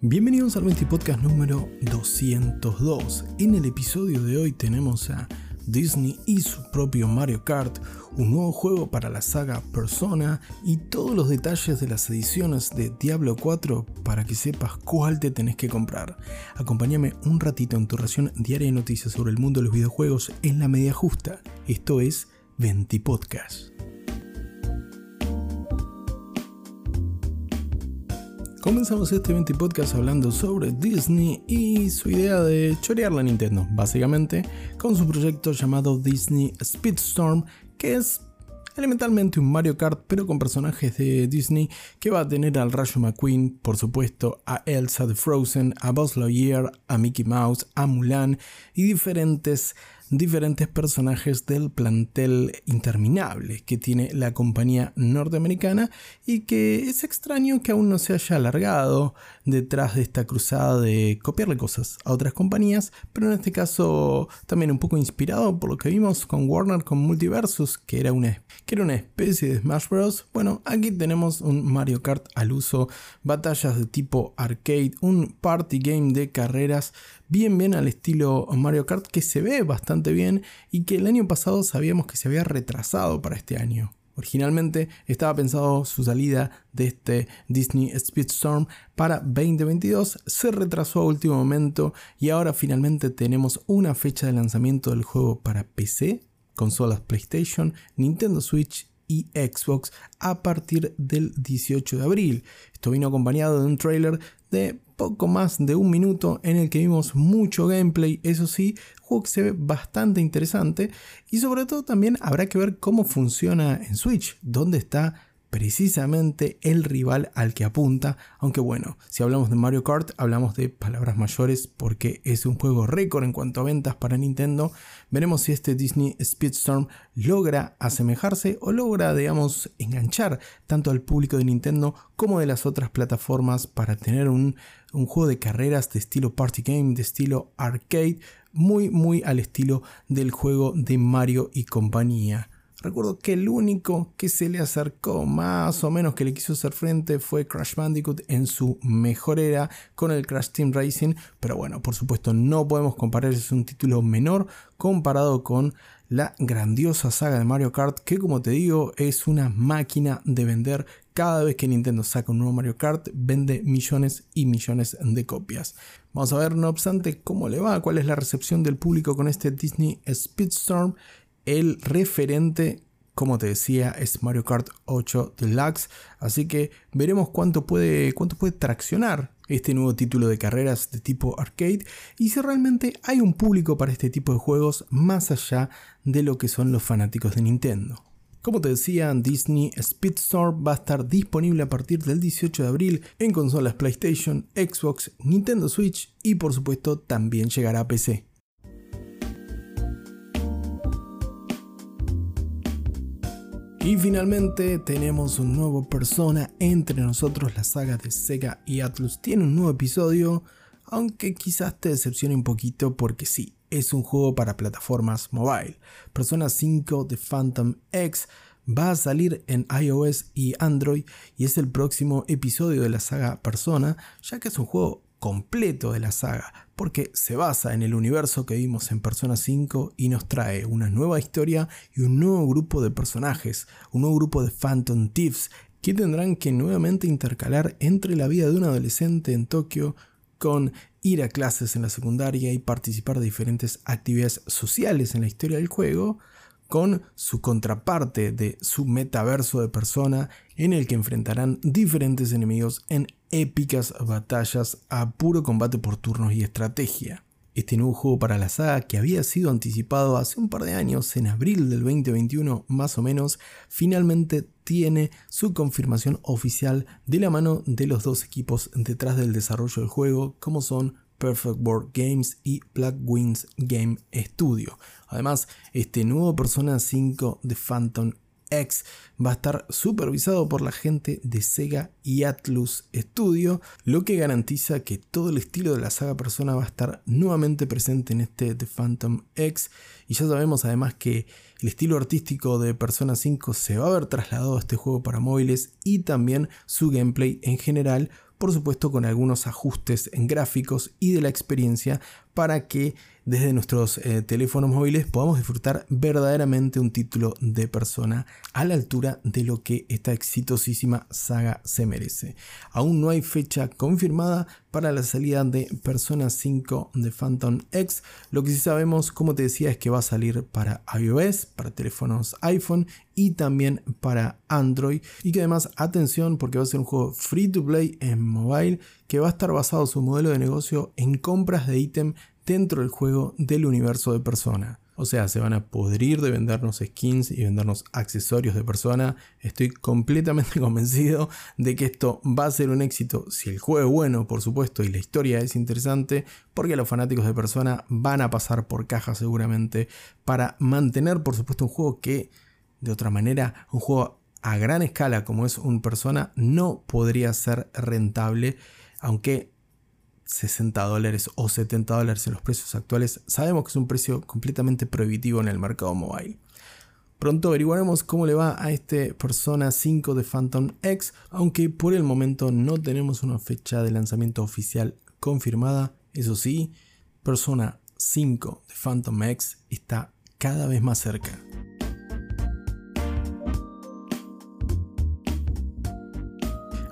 Bienvenidos al 20 Podcast número 202. En el episodio de hoy tenemos a Disney y su propio Mario Kart, un nuevo juego para la saga Persona y todos los detalles de las ediciones de Diablo 4 para que sepas cuál te tenés que comprar. Acompáñame un ratito en tu ración diaria de noticias sobre el mundo de los videojuegos en la media justa. Esto es 20 Podcast. Comenzamos este 20 podcast hablando sobre Disney y su idea de chorear la Nintendo, básicamente, con su proyecto llamado Disney Speedstorm, que es elementalmente un Mario Kart, pero con personajes de Disney que va a tener al Rayo McQueen, por supuesto, a Elsa de Frozen, a Buzz Lightyear, a Mickey Mouse, a Mulan y diferentes diferentes personajes del plantel interminable que tiene la compañía norteamericana y que es extraño que aún no se haya alargado detrás de esta cruzada de copiarle cosas a otras compañías, pero en este caso también un poco inspirado por lo que vimos con Warner con Multiversus, que era una, que era una especie de Smash Bros. Bueno, aquí tenemos un Mario Kart al uso, batallas de tipo arcade, un party game de carreras bien bien al estilo Mario Kart que se ve bastante bien y que el año pasado sabíamos que se había retrasado para este año. Originalmente estaba pensado su salida de este Disney Speedstorm para 2022, se retrasó a último momento y ahora finalmente tenemos una fecha de lanzamiento del juego para PC, consolas PlayStation, Nintendo Switch y Xbox a partir del 18 de abril. Esto vino acompañado de un trailer de poco más de un minuto en el que vimos mucho gameplay, eso sí, juego que se ve bastante interesante y sobre todo también habrá que ver cómo funciona en Switch, dónde está precisamente el rival al que apunta, aunque bueno, si hablamos de Mario Kart hablamos de palabras mayores porque es un juego récord en cuanto a ventas para Nintendo, veremos si este Disney Speedstorm logra asemejarse o logra, digamos, enganchar tanto al público de Nintendo como de las otras plataformas para tener un, un juego de carreras de estilo party game, de estilo arcade, muy muy al estilo del juego de Mario y compañía. Recuerdo que el único que se le acercó más o menos que le quiso hacer frente fue Crash Bandicoot en su mejor era con el Crash Team Racing, pero bueno, por supuesto no podemos comparar, es un título menor comparado con la grandiosa saga de Mario Kart que como te digo es una máquina de vender cada vez que Nintendo saca un nuevo Mario Kart vende millones y millones de copias. Vamos a ver no obstante cómo le va, cuál es la recepción del público con este Disney Speedstorm el referente, como te decía, es Mario Kart 8 Deluxe. Así que veremos cuánto puede, cuánto puede traccionar este nuevo título de carreras de tipo arcade y si realmente hay un público para este tipo de juegos más allá de lo que son los fanáticos de Nintendo. Como te decía, Disney Speedstorm va a estar disponible a partir del 18 de abril en consolas PlayStation, Xbox, Nintendo Switch y por supuesto también llegará a PC. Y finalmente tenemos un nuevo persona entre nosotros, la saga de Sega y Atlus tiene un nuevo episodio, aunque quizás te decepcione un poquito porque sí, es un juego para plataformas mobile. Persona 5 de Phantom X va a salir en iOS y Android y es el próximo episodio de la saga Persona, ya que es un juego completo de la saga, porque se basa en el universo que vimos en Persona 5 y nos trae una nueva historia y un nuevo grupo de personajes, un nuevo grupo de Phantom Thieves que tendrán que nuevamente intercalar entre la vida de un adolescente en Tokio con ir a clases en la secundaria y participar de diferentes actividades sociales en la historia del juego, con su contraparte de su metaverso de persona en el que enfrentarán diferentes enemigos en épicas batallas a puro combate por turnos y estrategia. Este nuevo juego para la saga, que había sido anticipado hace un par de años, en abril del 2021 más o menos, finalmente tiene su confirmación oficial de la mano de los dos equipos detrás del desarrollo del juego, como son Perfect World Games y Black Wings Game Studio. Además, este nuevo Persona 5 de Phantom X va a estar supervisado por la gente de Sega y Atlus Studio, lo que garantiza que todo el estilo de la saga Persona va a estar nuevamente presente en este The Phantom X. Y ya sabemos además que el estilo artístico de Persona 5 se va a ver trasladado a este juego para móviles y también su gameplay en general por supuesto con algunos ajustes en gráficos y de la experiencia para que desde nuestros eh, teléfonos móviles podamos disfrutar verdaderamente un título de persona a la altura de lo que esta exitosísima saga se merece. Aún no hay fecha confirmada para la salida de Persona 5 de Phantom X. Lo que sí sabemos, como te decía, es que va a salir para iOS, para teléfonos iPhone y también para Android. Y que además, atención, porque va a ser un juego free to play en mobile que va a estar basado su modelo de negocio en compras de ítem dentro del juego del universo de persona. O sea, se van a podrir de vendernos skins y vendernos accesorios de persona. Estoy completamente convencido de que esto va a ser un éxito si el juego es bueno, por supuesto, y la historia es interesante, porque los fanáticos de persona van a pasar por caja seguramente para mantener, por supuesto, un juego que, de otra manera, un juego a gran escala como es un persona, no podría ser rentable, aunque 60 dólares o 70 dólares en los precios actuales, sabemos que es un precio completamente prohibitivo en el mercado mobile. Pronto averiguaremos cómo le va a este Persona 5 de Phantom X, aunque por el momento no tenemos una fecha de lanzamiento oficial confirmada. Eso sí, Persona 5 de Phantom X está cada vez más cerca.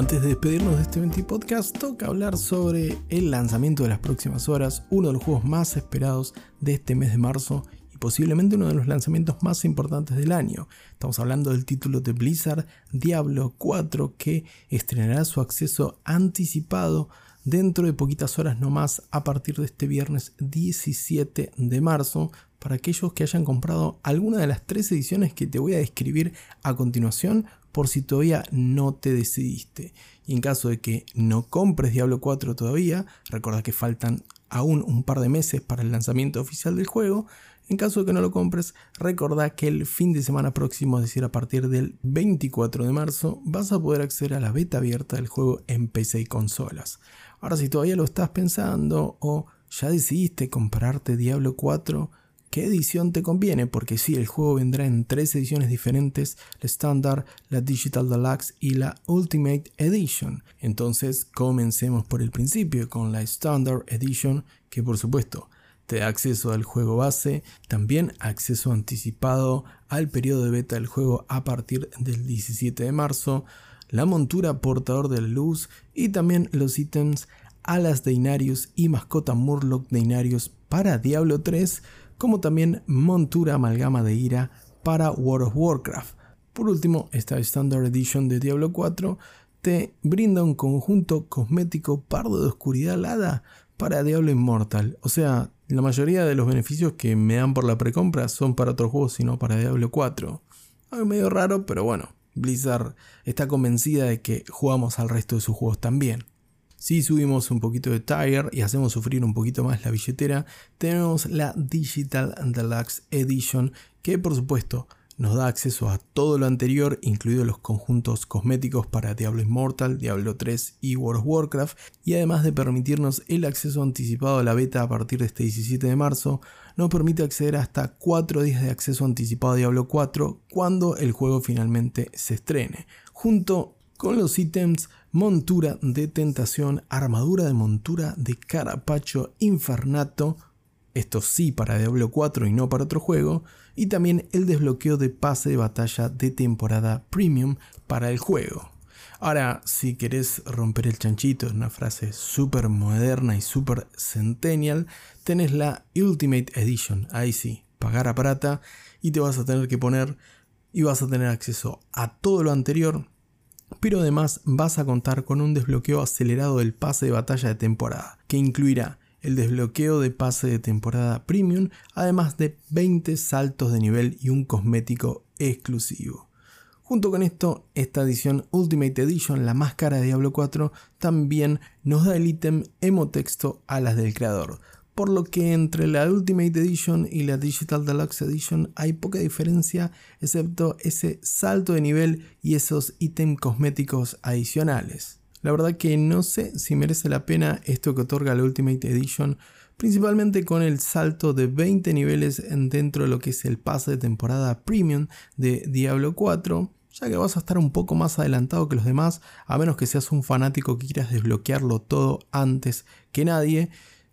Antes de despedirnos de este 20 podcast, toca hablar sobre el lanzamiento de las próximas horas, uno de los juegos más esperados de este mes de marzo y posiblemente uno de los lanzamientos más importantes del año. Estamos hablando del título de Blizzard Diablo 4 que estrenará su acceso anticipado dentro de poquitas horas nomás a partir de este viernes 17 de marzo para aquellos que hayan comprado alguna de las tres ediciones que te voy a describir a continuación por si todavía no te decidiste. Y en caso de que no compres Diablo 4 todavía, recuerda que faltan aún un par de meses para el lanzamiento oficial del juego. En caso de que no lo compres, recordá que el fin de semana próximo, es decir, a partir del 24 de marzo, vas a poder acceder a la beta abierta del juego en PC y consolas. Ahora, si todavía lo estás pensando o ya decidiste comprarte Diablo 4, qué edición te conviene, porque sí, el juego vendrá en tres ediciones diferentes, la Standard, la Digital Deluxe y la Ultimate Edition. Entonces, comencemos por el principio con la Standard Edition, que por supuesto te da acceso al juego base, también acceso anticipado al periodo de beta del juego a partir del 17 de marzo, la montura portador de la luz y también los ítems alas de Inarius y mascota Murloc de Inarius para Diablo 3 como también montura amalgama de ira para World of Warcraft. Por último, esta Standard Edition de Diablo 4 te brinda un conjunto cosmético pardo de oscuridad alada para Diablo Immortal. O sea, la mayoría de los beneficios que me dan por la precompra son para otros juegos y no para Diablo 4. Algo medio raro, pero bueno, Blizzard está convencida de que jugamos al resto de sus juegos también. Si subimos un poquito de tire y hacemos sufrir un poquito más la billetera, tenemos la Digital Deluxe Edition que por supuesto nos da acceso a todo lo anterior, incluidos los conjuntos cosméticos para Diablo Immortal, Diablo 3 y World of Warcraft, y además de permitirnos el acceso anticipado a la beta a partir de este 17 de marzo, nos permite acceder hasta 4 días de acceso anticipado a Diablo 4 cuando el juego finalmente se estrene, junto con los ítems montura de tentación, armadura de montura de carapacho infernato, esto sí para Diablo 4 y no para otro juego, y también el desbloqueo de pase de batalla de temporada premium para el juego. Ahora, si querés romper el chanchito en una frase súper moderna y súper centennial, tenés la Ultimate Edition, ahí sí, pagar a plata y te vas a tener que poner y vas a tener acceso a todo lo anterior pero además vas a contar con un desbloqueo acelerado del pase de batalla de temporada, que incluirá el desbloqueo de pase de temporada premium, además de 20 saltos de nivel y un cosmético exclusivo. Junto con esto, esta edición Ultimate Edition, la más cara de Diablo 4, también nos da el ítem Emotexto Alas del Creador, por lo que entre la Ultimate Edition y la Digital Deluxe Edition hay poca diferencia, excepto ese salto de nivel y esos ítems cosméticos adicionales. La verdad que no sé si merece la pena esto que otorga la Ultimate Edition, principalmente con el salto de 20 niveles dentro de lo que es el pase de temporada premium de Diablo 4 ya que vas a estar un poco más adelantado que los demás, a menos que seas un fanático que quieras desbloquearlo todo antes que nadie.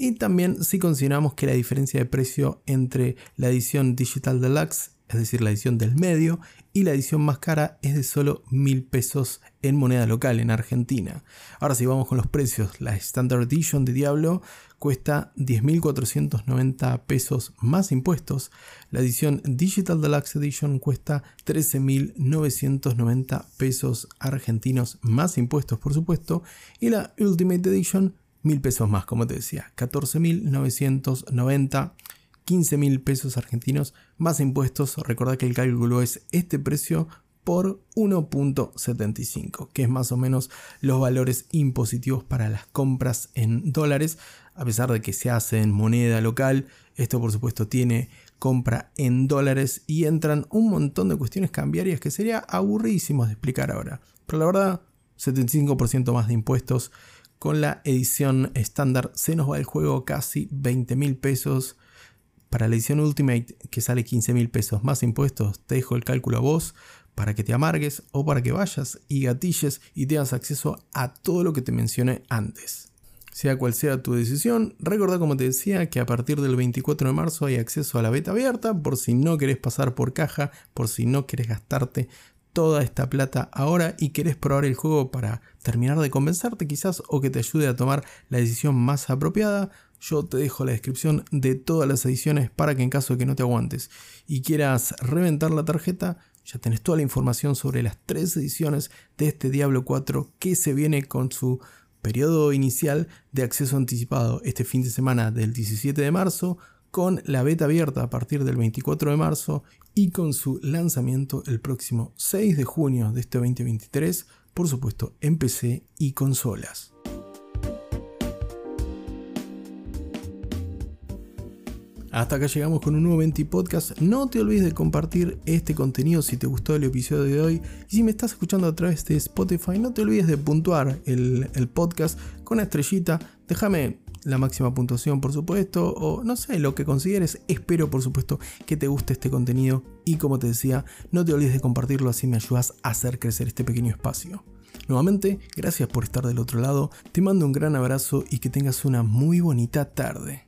Y también si consideramos que la diferencia de precio entre la edición Digital Deluxe, es decir, la edición del medio, y la edición más cara es de solo mil pesos en moneda local en Argentina. Ahora si vamos con los precios, la Standard Edition de Diablo cuesta 10.490 pesos más impuestos. La edición Digital Deluxe Edition cuesta 13.990 pesos argentinos más impuestos, por supuesto. Y la Ultimate Edition, 1.000 pesos más, como te decía, 14.990 15.000 pesos argentinos más impuestos. Recordad que el cálculo es este precio por 1.75, que es más o menos los valores impositivos para las compras en dólares a pesar de que se hace en moneda local, esto por supuesto tiene compra en dólares y entran un montón de cuestiones cambiarias que sería aburridísimo de explicar ahora. Pero la verdad, 75% más de impuestos. Con la edición estándar se nos va el juego casi 20 mil pesos. Para la edición Ultimate, que sale 15 mil pesos más impuestos, te dejo el cálculo a vos para que te amargues o para que vayas y gatilles y tengas acceso a todo lo que te mencioné antes. Sea cual sea tu decisión, recordá como te decía que a partir del 24 de marzo hay acceso a la beta abierta por si no querés pasar por caja, por si no querés gastarte toda esta plata ahora y querés probar el juego para terminar de convencerte quizás o que te ayude a tomar la decisión más apropiada, yo te dejo la descripción de todas las ediciones para que en caso de que no te aguantes y quieras reventar la tarjeta, ya tenés toda la información sobre las tres ediciones de este Diablo 4 que se viene con su periodo inicial de acceso anticipado este fin de semana del 17 de marzo, con la beta abierta a partir del 24 de marzo y con su lanzamiento el próximo 6 de junio de este 2023, por supuesto en PC y consolas. Hasta acá llegamos con un nuevo 20 podcast. No te olvides de compartir este contenido si te gustó el episodio de hoy. Y si me estás escuchando a través de Spotify, no te olvides de puntuar el, podcast con una estrellita. Déjame la máxima puntuación, por supuesto, o no sé, lo que consideres. Espero, por supuesto, que te guste este contenido. Y como te decía, no te olvides de compartirlo, así me ayudas a hacer crecer este pequeño espacio. Nuevamente, gracias por estar del otro lado. Te mando un gran abrazo y que tengas una muy bonita tarde.